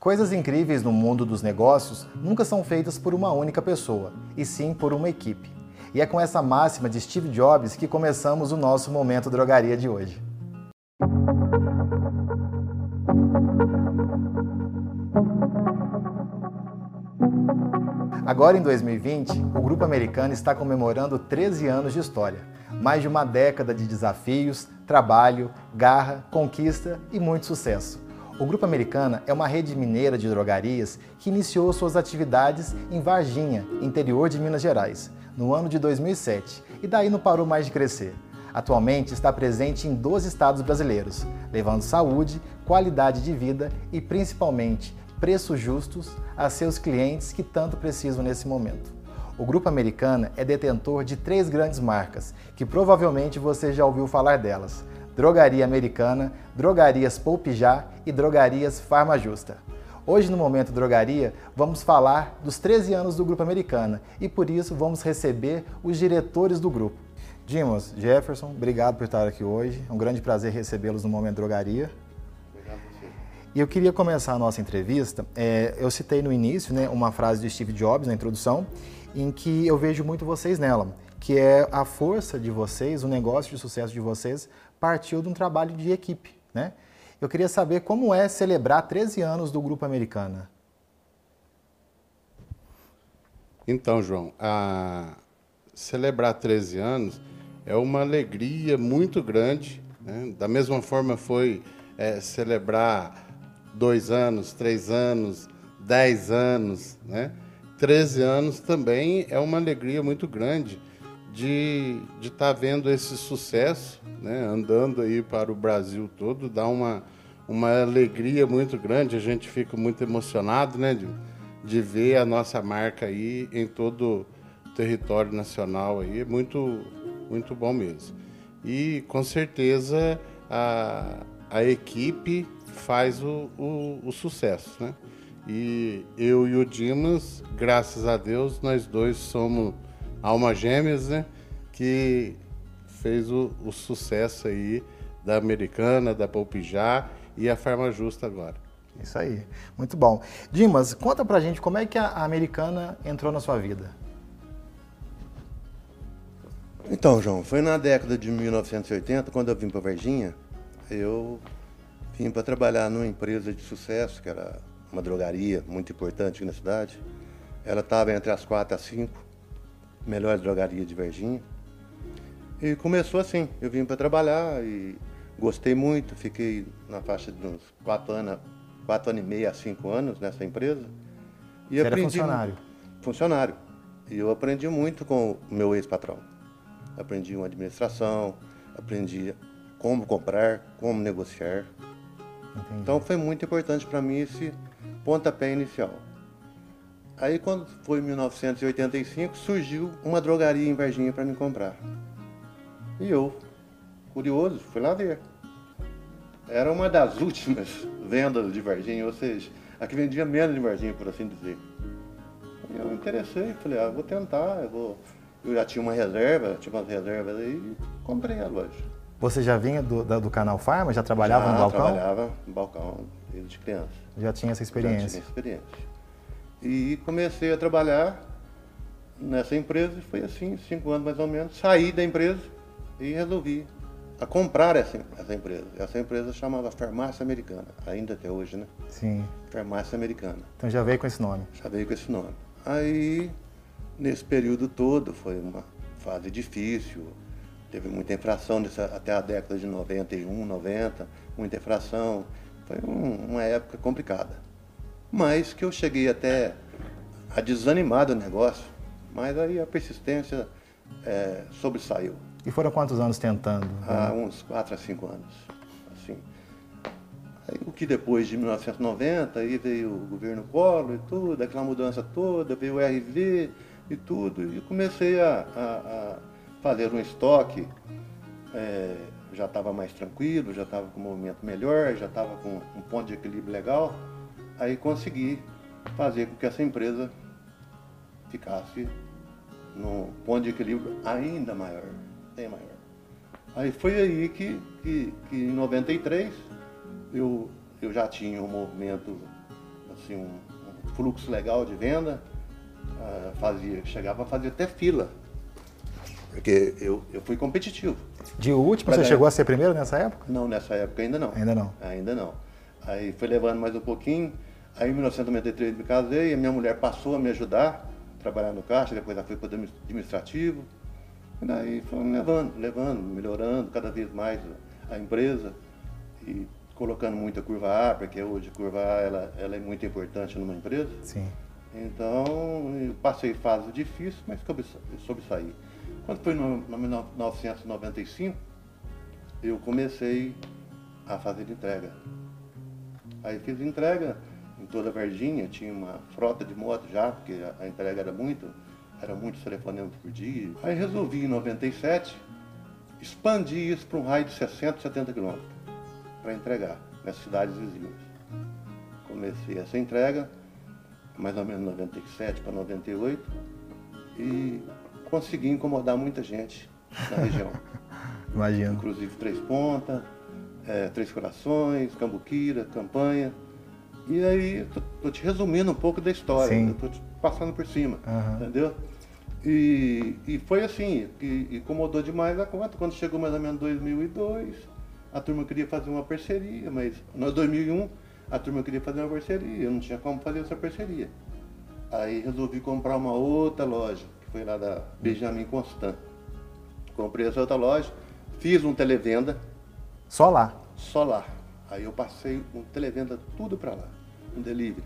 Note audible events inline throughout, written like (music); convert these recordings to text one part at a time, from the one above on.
Coisas incríveis no mundo dos negócios nunca são feitas por uma única pessoa, e sim por uma equipe. E é com essa máxima de Steve Jobs que começamos o nosso Momento Drogaria de hoje. Agora em 2020, o grupo americano está comemorando 13 anos de história, mais de uma década de desafios, trabalho, garra, conquista e muito sucesso. O Grupo Americana é uma rede mineira de drogarias que iniciou suas atividades em Varginha, interior de Minas Gerais, no ano de 2007, e daí não parou mais de crescer. Atualmente está presente em 12 estados brasileiros, levando saúde, qualidade de vida e principalmente preços justos a seus clientes que tanto precisam nesse momento. O Grupo Americana é detentor de três grandes marcas, que provavelmente você já ouviu falar delas: Drogaria Americana, Drogarias Poupijá e Drogarias Farma Justa. Hoje no Momento Drogaria vamos falar dos 13 anos do Grupo Americana e por isso vamos receber os diretores do grupo. Dimos, Jefferson, obrigado por estar aqui hoje. É um grande prazer recebê-los no Momento Drogaria. E eu queria começar a nossa entrevista. É, eu citei no início né, uma frase de Steve Jobs na introdução, em que eu vejo muito vocês nela, que é a força de vocês, o negócio de sucesso de vocês partiu de um trabalho de equipe. Né? Eu queria saber como é celebrar 13 anos do Grupo Americana. Então, João, celebrar 13 anos é uma alegria muito grande. Né? Da mesma forma foi é, celebrar dois anos, três anos, dez anos, né? 13 anos também é uma alegria muito grande de estar tá vendo esse sucesso, né? andando aí para o Brasil todo, dá uma, uma alegria muito grande, a gente fica muito emocionado né? de, de ver a nossa marca aí em todo o território nacional, aí, é muito, muito bom mesmo. E com certeza a, a equipe faz o, o, o sucesso, né? E eu e o Dimas, graças a Deus, nós dois somos alma gêmeas, né? Que fez o, o sucesso aí da Americana, da Palpijá e a Farma Justa agora. Isso aí, muito bom. Dimas, conta pra gente como é que a Americana entrou na sua vida. Então, João, foi na década de 1980, quando eu vim para Varginha, eu Vim para trabalhar numa empresa de sucesso, que era uma drogaria muito importante aqui na cidade. Ela estava entre as quatro e as cinco melhores drogarias de Varginha. E começou assim, eu vim para trabalhar e gostei muito, fiquei na faixa de uns quatro anos, quatro anos e meio a cinco anos nessa empresa. E Você aprendi, era funcionário? Funcionário. E eu aprendi muito com o meu ex-patrão. Aprendi uma administração, aprendi como comprar, como negociar. Entendi. Então foi muito importante para mim esse pontapé inicial. Aí quando foi em 1985, surgiu uma drogaria em Varginha para me comprar. E eu, curioso, fui lá ver. Era uma das (laughs) últimas vendas de Varginha, ou seja, a que vendia menos de Varginha, por assim dizer. E eu me interessei, falei, ah, vou tentar, eu, vou... eu já tinha uma reserva, tinha umas reservas aí, e comprei a loja. Você já vinha do, do canal Farma? Já trabalhava já, no balcão? trabalhava no balcão desde criança. Já tinha essa experiência? Já tinha experiência. E comecei a trabalhar nessa empresa, e foi assim, cinco anos mais ou menos. Saí da empresa e resolvi a comprar essa, essa empresa. Essa empresa chamava Farmácia Americana, ainda até hoje, né? Sim. Farmácia Americana. Então já veio com esse nome? Já veio com esse nome. Aí, nesse período todo, foi uma fase difícil, teve muita infração dessa, até a década de 91, 90, muita infração. Foi um, uma época complicada. Mas que eu cheguei até a desanimar do negócio, mas aí a persistência é, sobressaiu. E foram quantos anos tentando? Há uns 4 a 5 anos. Assim. Aí, o que depois de 1990, aí veio o governo Collor e tudo, aquela mudança toda, veio o RV e tudo, e comecei a, a, a fazer um estoque, é, já estava mais tranquilo, já estava com um movimento melhor, já estava com um ponto de equilíbrio legal, aí consegui fazer com que essa empresa ficasse num ponto de equilíbrio ainda maior, bem maior. Aí foi aí que, que, que em 93 eu, eu já tinha um movimento assim, um, um fluxo legal de venda, uh, fazia, chegava a fazer até fila. Porque eu, eu fui competitivo. De último, você chegou a ser primeiro nessa época? Não, nessa época ainda não. Ainda não? Ainda não. Aí foi levando mais um pouquinho. Aí em 1993 me casei, a minha mulher passou a me ajudar a trabalhar no caixa, depois ela foi para o administrativo. E daí fomos levando, levando, melhorando cada vez mais a empresa e colocando muita curva A, porque hoje a curva A ela, ela é muito importante numa empresa. Sim. Então, eu passei fases difíceis, mas soube, soube sair. Quando foi em 1995, eu comecei a fazer entrega. Aí fiz entrega em toda a Varginha, tinha uma frota de moto já, porque a, entrega era muito, era muitos telefonemas por dia. Aí resolvi em 97 expandir isso para um raio de 60, 70 quilômetros para entregar nas cidades vizinhas. Comecei essa entrega, mais ou menos 97 para 98, e consegui incomodar muita gente na região. (laughs) Imagino. Inclusive Três Pontas, é, Três Corações, Cambuquira, Campanha. E aí, tô, tô, te resumindo um pouco da história, Sim. tô te passando por cima, uhum. entendeu? E, e foi assim, que incomodou demais a conta. Quando chegou mais ou menos 2002, a turma queria fazer uma parceria, mas em 2001 a turma queria fazer uma parceria, eu não tinha como fazer essa parceria. Aí resolvi comprar uma outra loja, que foi lá da Benjamin Constant. Comprei essa outra loja, fiz um televenda. Só lá? Só lá. Aí eu passei um televenda tudo para lá, um delivery.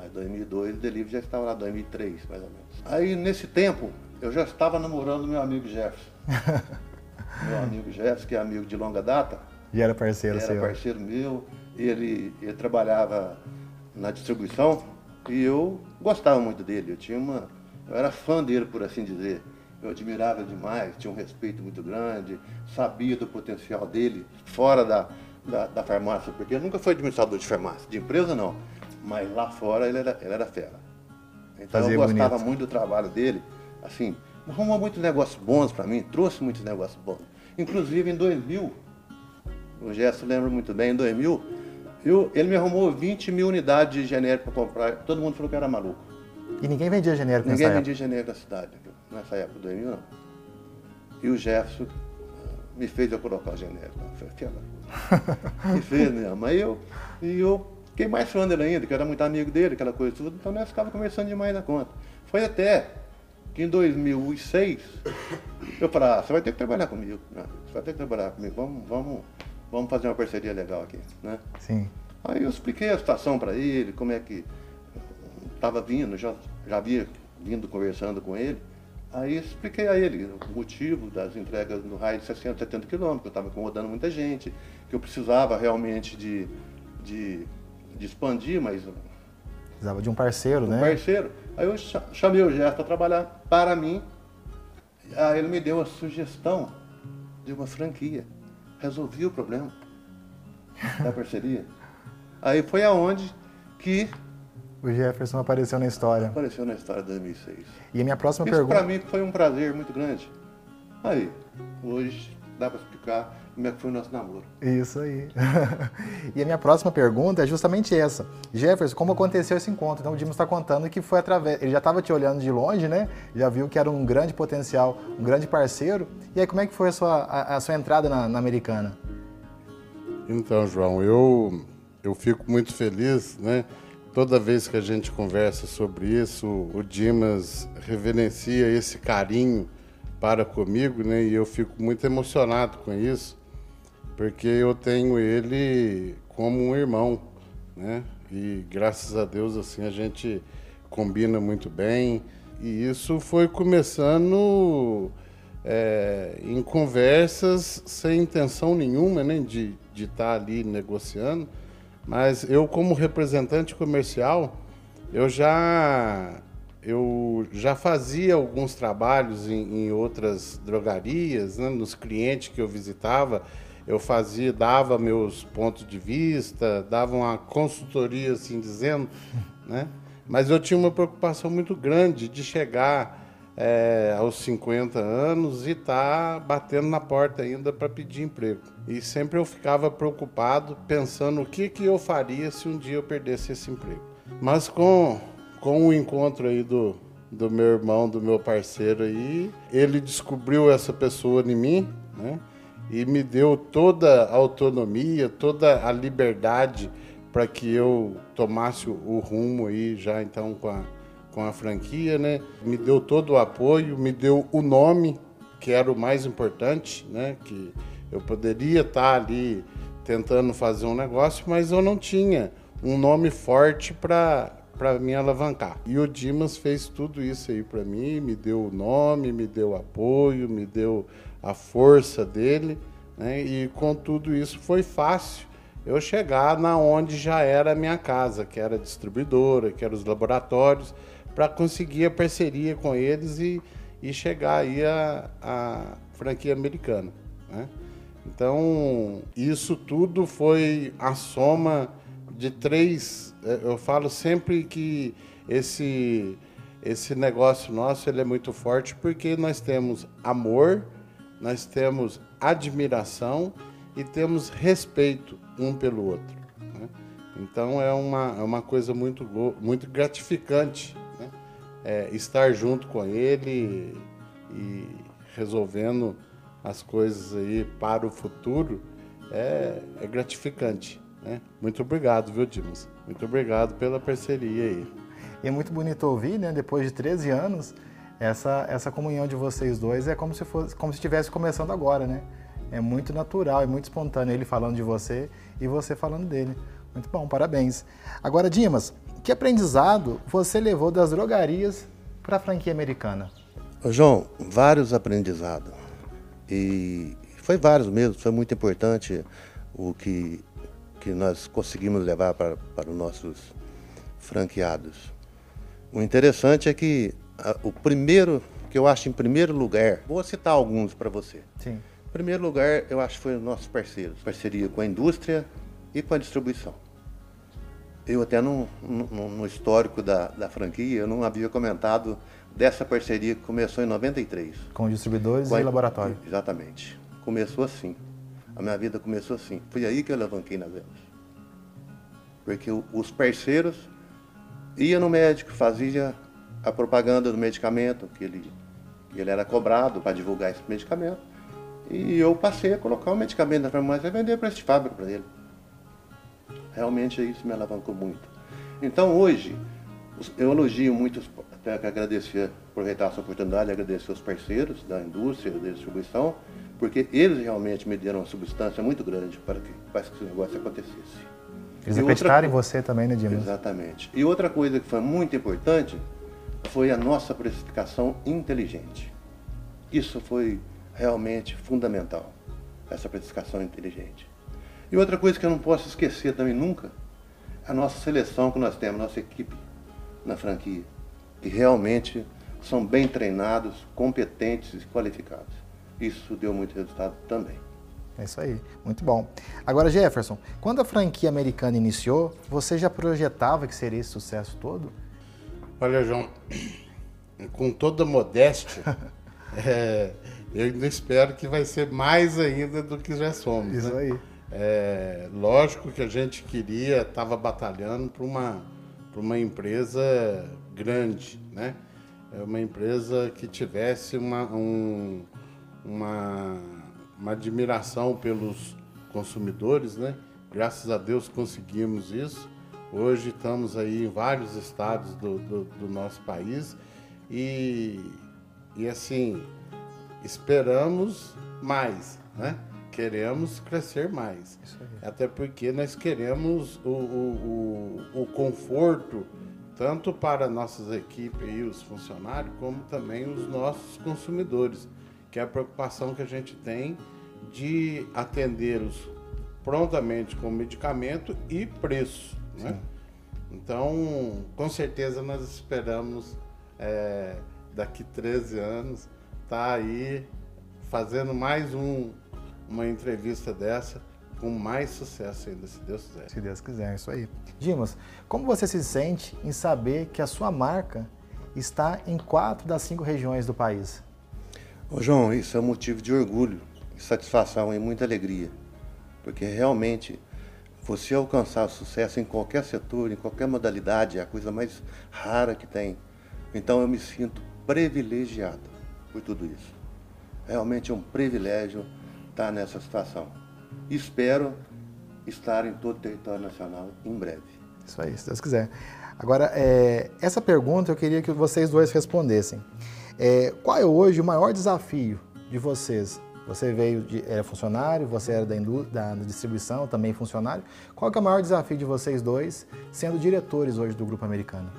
Aí 2002 o delivery já estava lá, 2003 mais ou menos. Aí nesse tempo eu já estava namorando meu amigo Jefferson. (laughs) meu amigo Jefferson, que é amigo de longa data. E era parceiro era seu? Era parceiro meu. Ele, ele trabalhava na distribuição e eu gostava muito dele. Eu tinha uma, eu era fã dele, por assim dizer. Eu admirava demais, tinha um respeito muito grande, sabia do potencial dele fora da, da, da farmácia, porque ele nunca foi administrador de farmácia, de empresa não, mas lá fora ele era, ele era fera. Então Fazia eu gostava bonito. muito do trabalho dele, assim, arrumou muitos negócios bons para mim, trouxe muitos negócios bons. Inclusive em 2000, o Gesso lembra muito bem, em 2000, eu, ele me arrumou 20 mil unidades de genérico para comprar. Todo mundo falou que era maluco. E ninguém vendia genérico Ninguém nessa vendia época? genérico na cidade, nessa época, 2000 não. E o Jefferson me fez eu colocar o genérico. Eu falei, me fez mesmo. Aí eu, e eu fiquei mais fã dele ainda, que eu era muito amigo dele, aquela coisa tudo. Então nós ficava conversando demais na conta. Foi até que em 2006 eu falei, ah, você vai ter que trabalhar comigo, né? você vai ter que trabalhar comigo, vamos, vamos, vamos fazer uma parceria legal aqui, né? Sim. Aí eu expliquei a situação para ele, como é que estava vindo, já, já havia vindo conversando com ele. Aí expliquei a ele o motivo das entregas no raio de 60, 70 quilômetros, que eu estava incomodando muita gente, que eu precisava realmente de, de, de expandir, mas Precisava de um parceiro, um né? parceiro. Aí eu cha- chamei o Gerson para trabalhar para mim. Aí ele me deu a sugestão de uma franquia. Resolvi o problema da parceria. Aí foi aonde que O Jefferson apareceu na história. apareceu na história de 2006. E a minha próxima Isso pergunta. para mim foi um prazer muito grande. Aí, hoje dá para explicar como é que foi o nosso namoro. Isso aí. (laughs) e a minha próxima pergunta é justamente essa. Jefferson, como aconteceu esse encontro? Então o Dimos está contando que foi através. Ele já estava te olhando de longe, né? Já viu que era um grande potencial, um grande parceiro. E aí, como é que foi a sua, a, a sua entrada na, na americana? Então, João, eu, eu fico muito feliz, né? Toda vez que a gente conversa sobre isso, o Dimas reverencia esse carinho para comigo, né? E eu fico muito emocionado com isso, porque eu tenho ele como um irmão, né? E graças a Deus, assim, a gente combina muito bem. E isso foi começando é, em conversas sem intenção nenhuma né, de estar ali negociando, mas eu como representante comercial, eu já eu já fazia alguns trabalhos em, em outras drogarias, né, nos clientes que eu visitava, eu fazia, dava meus pontos de vista, dava uma consultoria assim dizendo, né? Mas eu tinha uma preocupação muito grande de chegar é, aos 50 anos e estar tá batendo na porta ainda para pedir emprego. E sempre eu ficava preocupado, pensando o que, que eu faria se um dia eu perdesse esse emprego. Mas com, com o encontro aí do, do meu irmão, do meu parceiro aí, ele descobriu essa pessoa em mim, né? E me deu toda a autonomia, toda a liberdade para que eu tomasse o rumo aí já então com a, com a franquia, né? Me deu todo o apoio, me deu o nome, que era o mais importante, né? Que eu poderia estar ali tentando fazer um negócio, mas eu não tinha um nome forte para para me alavancar. E o Dimas fez tudo isso aí para mim, me deu o nome, me deu apoio, me deu a força dele, né? E com tudo isso foi fácil eu chegar na onde já era a minha casa, que era a distribuidora, que eram os laboratórios, para conseguir a parceria com eles e, e chegar aí a, a franquia americana, né? Então, isso tudo foi a soma de três. É, eu falo sempre que esse, esse negócio nosso ele é muito forte porque nós temos amor, nós temos admiração e temos respeito um pelo outro. Né? Então, é uma, é uma coisa muito, muito gratificante? É, estar junto com ele e resolvendo as coisas aí para o futuro é, é gratificante. Né? Muito obrigado, viu, Dimas? Muito obrigado pela parceria aí. E é muito bonito ouvir, né? Depois de 13 anos, essa, essa comunhão de vocês dois é como se fosse como se estivesse começando agora, né? É muito natural, é muito espontâneo ele falando de você e você falando dele. Muito bom, parabéns. Agora, Dimas, que aprendizado você levou das drogarias para a franquia americana? João, vários aprendizados. E foi vários mesmo, foi muito importante o que, que nós conseguimos levar para, para os nossos franqueados. O interessante é que a, o primeiro, que eu acho em primeiro lugar, vou citar alguns para você. Sim. Em primeiro lugar, eu acho que foi os nossos parceiros, parceria com a indústria e com a distribuição. Eu até no, no, no histórico da, da franquia, eu não havia comentado dessa parceria que começou em 93. Com distribuidores com a... e laboratório. Exatamente. Começou assim. A minha vida começou assim. Foi aí que eu alavanquei nas vendas. Porque os parceiros iam no médico, fazia a propaganda do medicamento, que ele, que ele era cobrado para divulgar esse medicamento. E eu passei a colocar o medicamento na farmácia e vender para esse fábrica para ele. Realmente isso me alavancou muito. Então hoje, eu elogio muito que agradecer, aproveitar essa oportunidade, agradecer os parceiros da indústria, da distribuição, porque eles realmente me deram uma substância muito grande para que, para que esse negócio acontecesse. Eles acreditaram em você também, né, Dimas? Exatamente. E outra coisa que foi muito importante foi a nossa precificação inteligente. Isso foi realmente fundamental, essa precificação inteligente. E outra coisa que eu não posso esquecer também nunca, a nossa seleção que nós temos, nossa equipe na franquia que realmente são bem treinados, competentes e qualificados. Isso deu muito resultado também. É isso aí, muito bom. Agora, Jefferson, quando a franquia americana iniciou, você já projetava que seria esse sucesso todo? Olha, João, com toda modéstia, (laughs) é, eu ainda espero que vai ser mais ainda do que já somos. Isso né? aí. É, lógico que a gente queria, estava batalhando para uma, uma empresa grande, né? É uma empresa que tivesse uma, um, uma, uma admiração pelos consumidores, né? Graças a Deus conseguimos isso. Hoje estamos aí em vários estados do, do, do nosso país e, e assim esperamos mais, né? Queremos crescer mais. Até porque nós queremos o, o, o, o conforto tanto para nossas equipes e os funcionários, como também os nossos consumidores, que é a preocupação que a gente tem de atendê-los prontamente com medicamento e preço. Né? Então, com certeza nós esperamos é, daqui 13 anos estar tá aí fazendo mais um, uma entrevista dessa com mais sucesso ainda, se Deus quiser. Se Deus quiser, é isso aí. Dimas, como você se sente em saber que a sua marca está em quatro das cinco regiões do país? Ô João, isso é um motivo de orgulho, satisfação e muita alegria, porque realmente Você alcançar sucesso em qualquer setor, em qualquer modalidade, é a coisa mais rara que tem. Então eu me sinto privilegiado por tudo isso. Realmente é um privilégio estar nessa situação. Espero estar em todo o território nacional em breve. Isso aí, se Deus quiser. Agora, é, essa pergunta eu queria que vocês dois respondessem. É, qual é hoje o maior desafio de vocês você veio de era funcionário, você era da, da, distribuição, também funcionário. Qual é o maior desafio de vocês dois, sendo diretores hoje do Grupo Americano?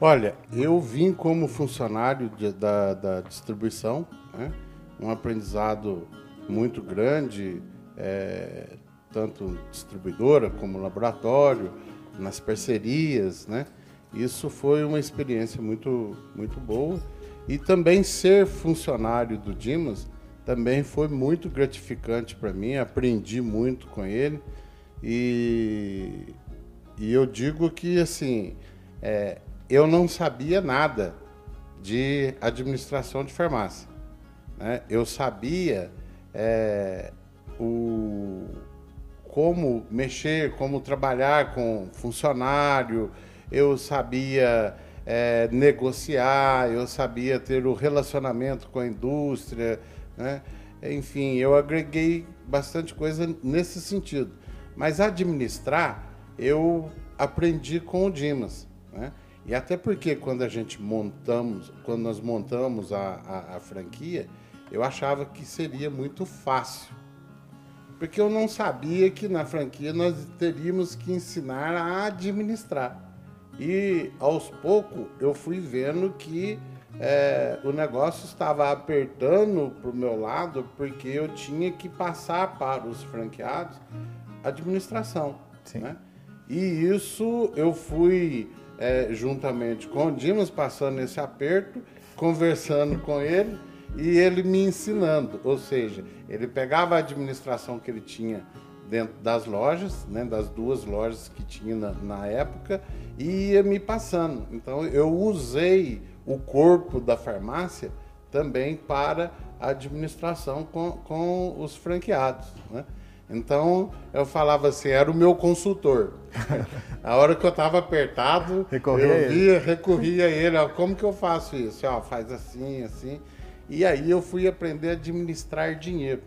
Olha, eu vim como funcionário de, da, da, distribuição, né? um aprendizado muito grande, é, tanto distribuidora como laboratório, nas parcerias, né? Isso foi uma experiência muito, muito boa. E também ser funcionário do Dimas também foi muito gratificante para mim, aprendi muito com ele e, e eu digo que assim é, eu não sabia nada de administração de farmácia. Né? Eu sabia é, o, como mexer, como trabalhar com funcionário, eu sabia é, negociar, eu sabia ter o relacionamento com a indústria, né? Enfim, eu agreguei bastante coisa nesse sentido. Mas administrar, eu aprendi com o Dimas. Né? E até porque quando a gente montamos, quando nós montamos a, a, a franquia, eu achava que seria muito fácil. Porque eu não sabia que na franquia nós teríamos que ensinar a administrar. E aos poucos eu fui vendo que é, o negócio estava apertando para o meu lado porque eu tinha que passar para os franqueados administração. Né? E isso eu fui é, juntamente com o Dimas passando esse aperto, conversando com ele e ele me ensinando. Ou seja, ele pegava a administração que ele tinha dentro das lojas, né, das duas lojas que tinha na, na época, e ia me passando. Então eu usei o corpo da farmácia também para a administração com, com os franqueados. Né? Então eu falava assim, era o meu consultor. (laughs) a hora que eu estava apertado, recorria eu via, recorria a ele, ó, como que eu faço isso? Ó, faz assim, assim. E aí eu fui aprender a administrar dinheiro.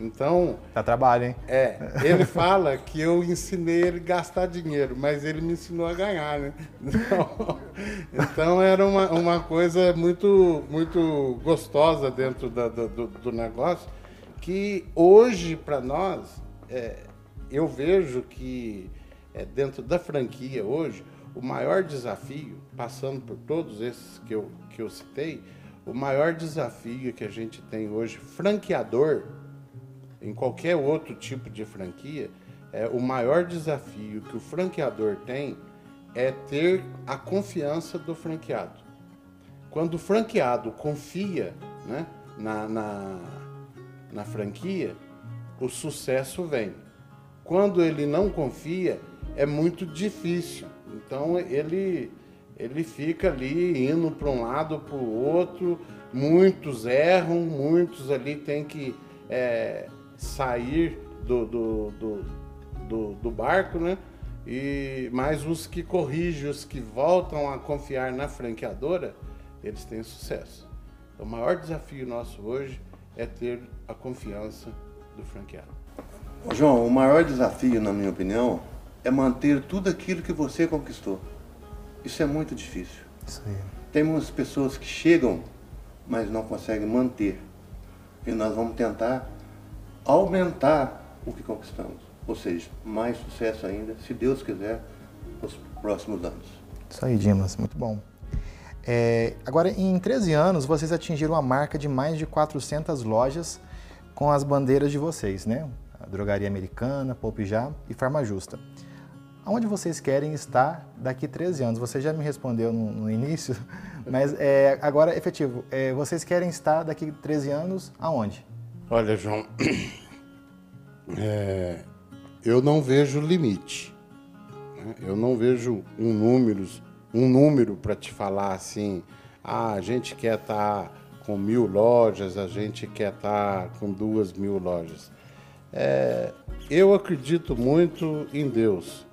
Então. Dá trabalho, hein? É. Ele fala que eu ensinei ele a gastar dinheiro, mas ele me ensinou a ganhar, né? Então, (laughs) então era uma, uma coisa muito, muito gostosa dentro da, do, do negócio, que hoje, para nós, é, eu vejo que é, dentro da franquia hoje, o maior desafio, passando por todos esses que eu, que eu citei, o maior desafio que a gente tem hoje, franqueador, em qualquer outro tipo de franquia, é, o maior desafio que o franqueador tem é ter a confiança do franqueado. Quando o franqueado confia né, na, na, na franquia, o sucesso vem. Quando ele não confia, é muito difícil. Então ele, ele fica ali indo para um lado, para o outro. Muitos erram, muitos ali têm que é, sair do, do, do, do, do barco, né? E, mas os que corrigem, os que voltam a confiar na franqueadora, eles têm sucesso. Então, o maior desafio nosso hoje é ter a confiança do franqueado. João, o maior desafio, na minha opinião, é manter tudo aquilo que você conquistou. Isso é muito difícil. Aí. Temos pessoas que chegam, mas não conseguem manter. E nós vamos tentar aumentar o que conquistamos. Ou seja, mais sucesso ainda, se Deus quiser, nos próximos anos. Isso aí, Dimas, muito bom. É, agora, em 13 anos, vocês atingiram a marca de mais de 400 lojas com as bandeiras de vocês, né? A Drogaria Americana, Já e Farma Justa. Aonde vocês querem estar daqui 13 anos? Você já me respondeu no, no início, (laughs) mas é, agora, efetivo, é, vocês querem estar daqui 13 anos aonde? Olha, João, (clears throat) é, eu não vejo limite. Né? Eu não vejo um número, um número para te falar assim. Ah, a gente quer estar com mil lojas, a gente quer estar com duas mil lojas. É, eu acredito muito em Deus.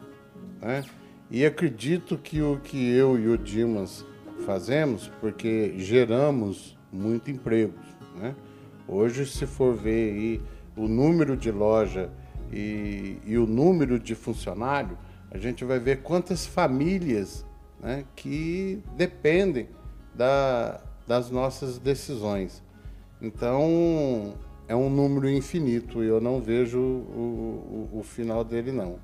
Né? E acredito que o que eu e o Dimas fazemos, porque geramos muito emprego. Né? Hoje, se for ver aí o número de loja e, e o número de funcionário, a gente vai ver quantas famílias né, que dependem da, das nossas decisões. Então, é um número infinito e eu não vejo o, o, o final dele, não.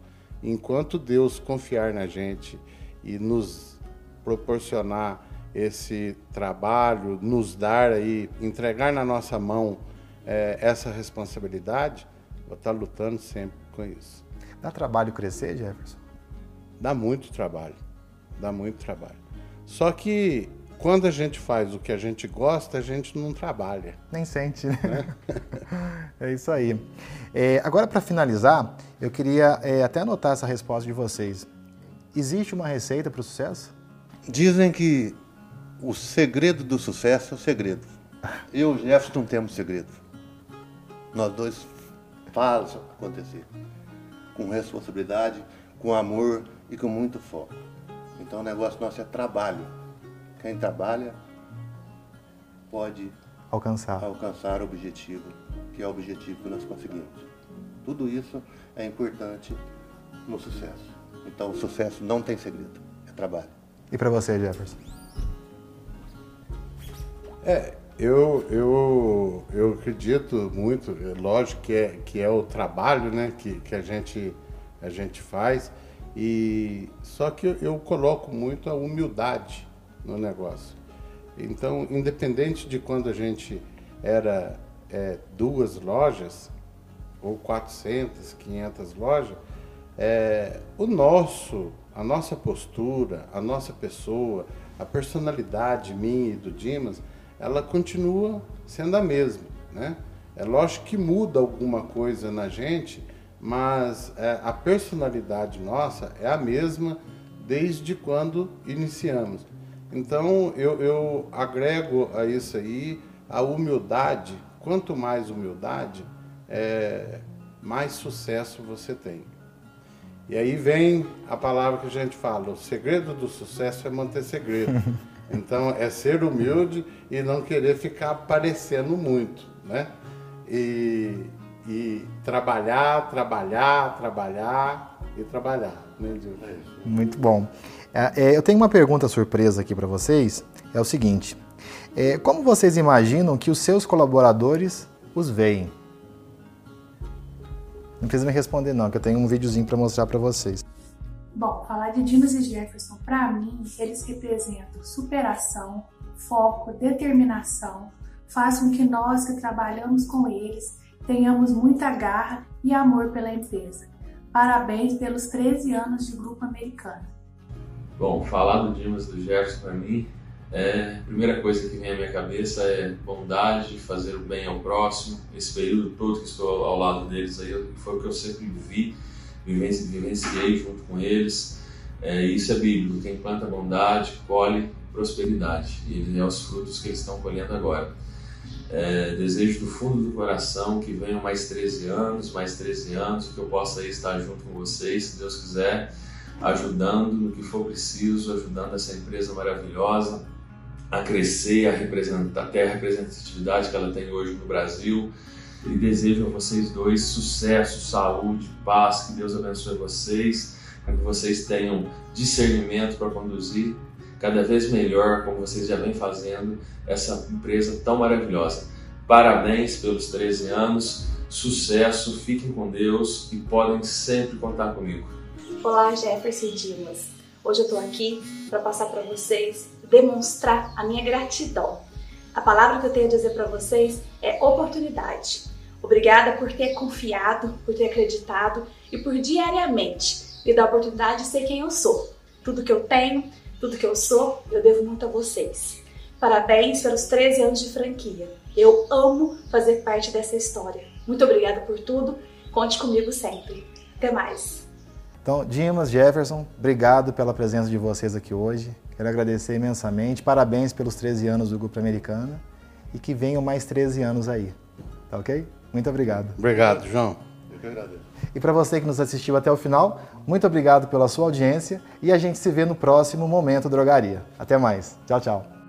Enquanto Deus confiar na gente e nos proporcionar esse trabalho, nos dar aí, entregar na nossa mão é, essa responsabilidade, vou estar lutando sempre com isso. Dá trabalho crescer, Jefferson? Dá muito trabalho, dá muito trabalho. Só que quando a gente faz o que a gente gosta, a gente não trabalha. Nem sente, né? É, (laughs) é isso aí. É, agora, para finalizar, eu queria é, até anotar essa resposta de vocês. Existe uma receita para o sucesso? Dizem que o segredo do sucesso é o segredo. Eu e o Jefferson não temos segredo. Nós dois fazemos acontecer. Com responsabilidade, com amor e com muito foco. Então o negócio nosso é trabalho quem trabalha pode alcançar. alcançar o objetivo, que é o objetivo que nós conseguimos. Tudo isso é importante no sucesso. Então, o sucesso não tem segredo, é trabalho. E para você, Jefferson? É, eu, eu, eu acredito muito, é lógico que é, que é o trabalho né, que, que a, gente, a gente faz, e só que eu, eu coloco muito a humildade no negócio. Então, independente de quando a gente era é, duas lojas, ou 400, 500 lojas, é, o nosso, a nossa postura, a nossa pessoa, a personalidade minha e do Dimas, ela continua sendo a mesma, né? É lógico que muda alguma coisa na gente, mas é, a personalidade nossa é a mesma desde quando iniciamos. Então eu, eu agrego a isso aí a humildade. Quanto mais humildade, é, mais sucesso você tem. E aí vem a palavra que a gente fala: o segredo do sucesso é manter segredo. (laughs) Então é ser humilde e não querer ficar aparecendo muito, né? E, e trabalhar, trabalhar, trabalhar e trabalhar. Né, Muito bom. É, é, eu tenho uma pergunta surpresa aqui para vocês. É o seguinte: é, como vocês imaginam que os seus colaboradores os veem? Não precisa me responder não, que eu tenho um videozinho para mostrar para vocês. Bom, falar de Dimas e Jefferson, para mim, eles representam superação, foco, determinação, faz com que nós que trabalhamos com eles tenhamos muita garra e amor pela empresa. Parabéns pelos 13 anos de Grupo Americano. Bom, falar do Dimas do Jefferson para mim, é, a primeira coisa que vem à minha cabeça é bondade, fazer o bem ao próximo. Esse período todo que estou ao lado deles aí foi o que eu sempre vi, vivenciei junto com eles. É, isso é bíblico. Quem planta bondade colhe prosperidade. E é os frutos que eles estão colhendo agora. É, desejo do fundo do coração que venham mais 13 anos, mais 13 anos, que eu possa estar junto com vocês, se Deus quiser ajudando no que for preciso, ajudando essa empresa maravilhosa a crescer, a representar, até a representatividade que ela tem hoje no Brasil. E desejo a vocês dois sucesso, saúde, paz, que Deus abençoe vocês, para que vocês tenham discernimento para conduzir cada vez melhor, como vocês já vêm fazendo, essa empresa tão maravilhosa. Parabéns pelos 13 anos, sucesso, fiquem com Deus e podem sempre contar comigo. Olá, Jefferson Dimas. Hoje eu estou aqui para passar para vocês, demonstrar a minha gratidão. A palavra que eu tenho a dizer para vocês é oportunidade. Obrigada por ter confiado, por ter acreditado e por diariamente me dar a oportunidade de ser quem eu sou. Tudo que eu tenho, tudo que eu sou, eu devo muito a vocês. Parabéns pelos 13 anos de franquia. Eu amo fazer parte dessa história. Muito obrigada por tudo. Conte comigo sempre. Até mais. Então, Dimas, Jefferson, obrigado pela presença de vocês aqui hoje. Quero agradecer imensamente. Parabéns pelos 13 anos do Grupo Americana e que venham mais 13 anos aí. Tá ok? Muito obrigado. Obrigado, João. que agradeço. E para você que nos assistiu até o final, muito obrigado pela sua audiência e a gente se vê no próximo Momento Drogaria. Até mais. Tchau, tchau.